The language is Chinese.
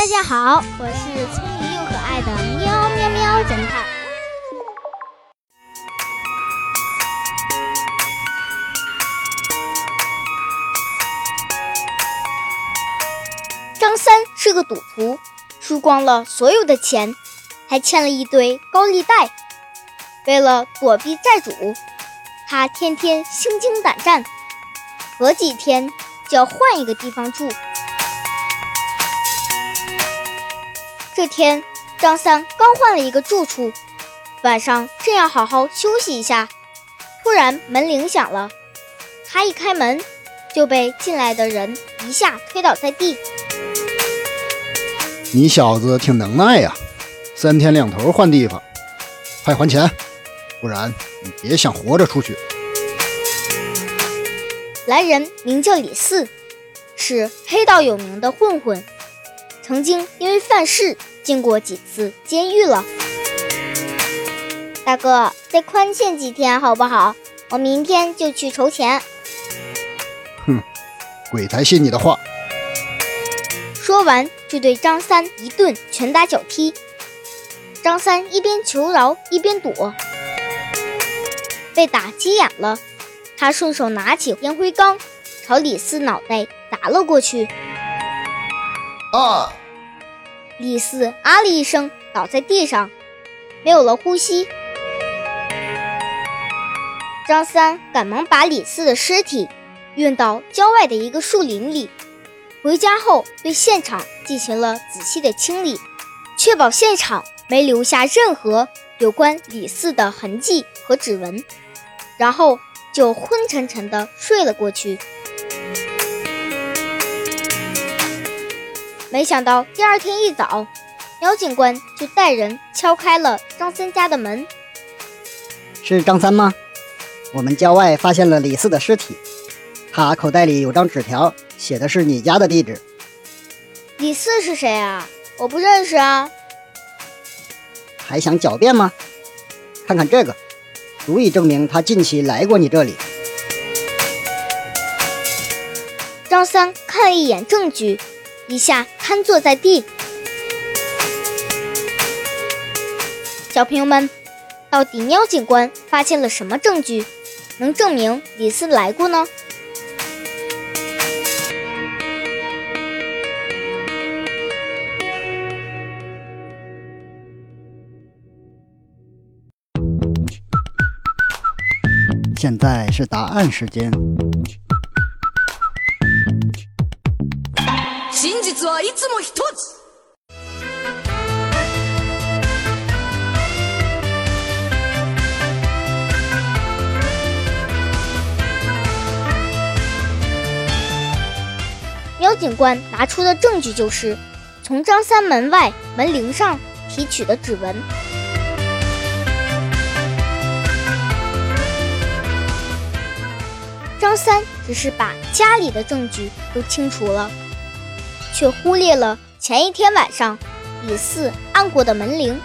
大家好，我是聪明又可爱的喵喵喵侦探。张三是个赌徒，输光了所有的钱，还欠了一堆高利贷。为了躲避债主，他天天心惊胆战，隔几天就要换一个地方住。这天，张三刚换了一个住处，晚上正要好好休息一下，突然门铃响了。他一开门，就被进来的人一下推倒在地。你小子挺能耐呀，三天两头换地方，快还钱，不然你别想活着出去。来人名叫李四，是黑道有名的混混，曾经因为犯事。进过几次监狱了，大哥，再宽限几天好不好？我明天就去筹钱。哼，鬼才信你的话！说完就对张三一顿拳打脚踢。张三一边求饶一边躲，被打急眼了，他顺手拿起烟灰缸朝李四脑袋砸了过去。啊！李四啊了一声，倒在地上，没有了呼吸。张三赶忙把李四的尸体运到郊外的一个树林里。回家后，对现场进行了仔细的清理，确保现场没留下任何有关李四的痕迹和指纹，然后就昏沉沉的睡了过去。没想到第二天一早，苗警官就带人敲开了张三家的门。是张三吗？我们郊外发现了李四的尸体，他口袋里有张纸条，写的是你家的地址。李四是谁啊？我不认识啊。还想狡辩吗？看看这个，足以证明他近期来过你这里。张三看了一眼证据。一下瘫坐在地。小朋友们，到底喵警官发现了什么证据，能证明李四来过呢？现在是答案时间。いつも一つ。苗警官拿出的证据就是从张三门外门铃上提取的指纹。张三只是把家里的证据都清除了。 却忽略了前一天晚上李四按过的门铃。